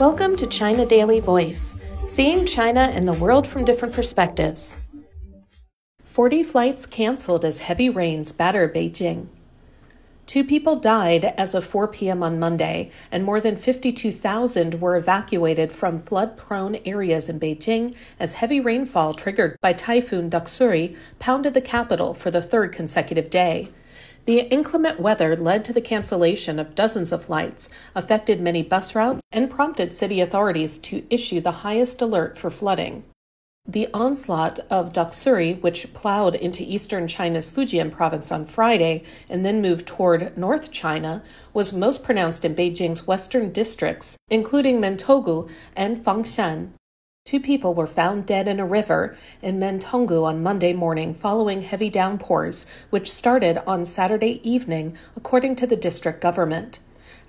Welcome to China Daily Voice, seeing China and the world from different perspectives. 40 flights canceled as heavy rains batter Beijing. Two people died as of 4 p.m. on Monday, and more than 52,000 were evacuated from flood prone areas in Beijing as heavy rainfall triggered by Typhoon Doksuri pounded the capital for the third consecutive day. The inclement weather led to the cancellation of dozens of flights, affected many bus routes, and prompted city authorities to issue the highest alert for flooding. The onslaught of Doksuri, which plowed into eastern China's Fujian province on Friday and then moved toward North China, was most pronounced in Beijing's western districts, including Mentougou and Fangshan. Two people were found dead in a river in Mentougou on Monday morning following heavy downpours, which started on Saturday evening, according to the district government.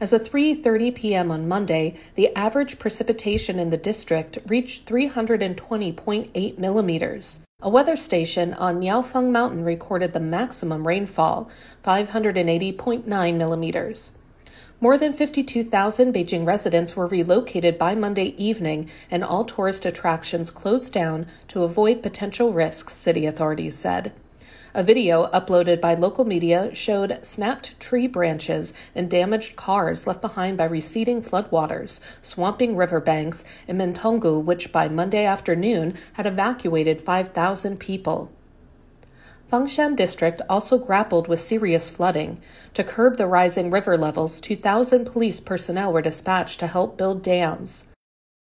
As of 3:30 p.m. on Monday, the average precipitation in the district reached 320.8 millimeters. A weather station on Miaofeng Mountain recorded the maximum rainfall, 580.9 millimeters. More than 52,000 Beijing residents were relocated by Monday evening, and all tourist attractions closed down to avoid potential risks, city authorities said. A video uploaded by local media showed snapped tree branches and damaged cars left behind by receding floodwaters, swamping riverbanks in Mentougou, which by Monday afternoon had evacuated 5,000 people. Fangshan District also grappled with serious flooding. To curb the rising river levels, 2,000 police personnel were dispatched to help build dams.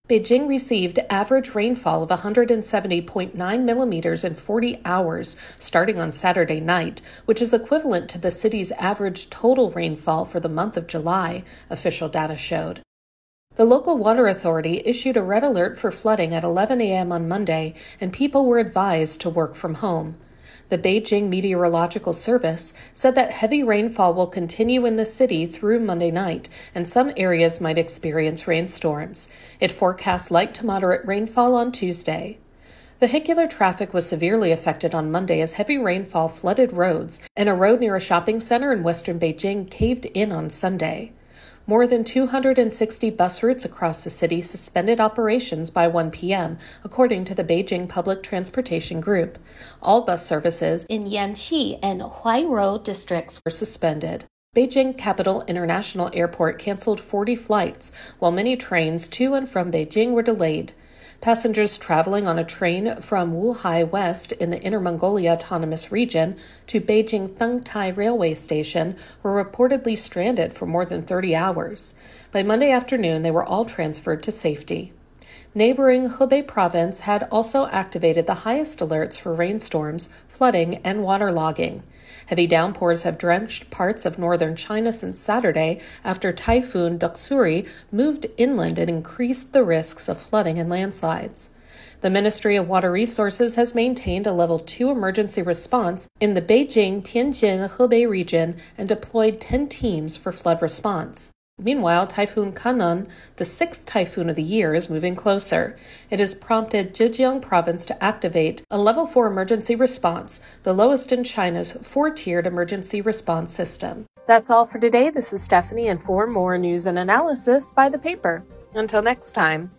Beijing received average rainfall of 170.9 millimeters in 40 hours starting on Saturday night, which is equivalent to the city's average total rainfall for the month of July, official data showed. The local water authority issued a red alert for flooding at 11 a.m. on Monday, and people were advised to work from home. The Beijing Meteorological Service said that heavy rainfall will continue in the city through Monday night, and some areas might experience rainstorms. It forecasts light to moderate rainfall on Tuesday. Vehicular traffic was severely affected on Monday as heavy rainfall flooded roads, and a road near a shopping center in western Beijing caved in on Sunday. More than 260 bus routes across the city suspended operations by 1 p.m., according to the Beijing Public Transportation Group. All bus services in Yanqing and Huairou districts were suspended. Beijing Capital International Airport canceled 40 flights, while many trains to and from Beijing were delayed. Passengers traveling on a train from Wuhai West in the Inner Mongolia Autonomous Region to Beijing Fengtai Railway Station were reportedly stranded for more than 30 hours. By Monday afternoon, they were all transferred to safety. Neighboring Hebei province had also activated the highest alerts for rainstorms, flooding, and waterlogging. Heavy downpours have drenched parts of northern China since Saturday after Typhoon Doksuri moved inland and increased the risks of flooding and landslides. The Ministry of Water Resources has maintained a level 2 emergency response in the Beijing Tianjin Hebei region and deployed 10 teams for flood response. Meanwhile, Typhoon Khanun, the sixth typhoon of the year, is moving closer. It has prompted Zhejiang province to activate a level 4 emergency response, the lowest in China's four tiered emergency response system. That's all for today. This is Stephanie, and for more news and analysis, buy the paper. Until next time.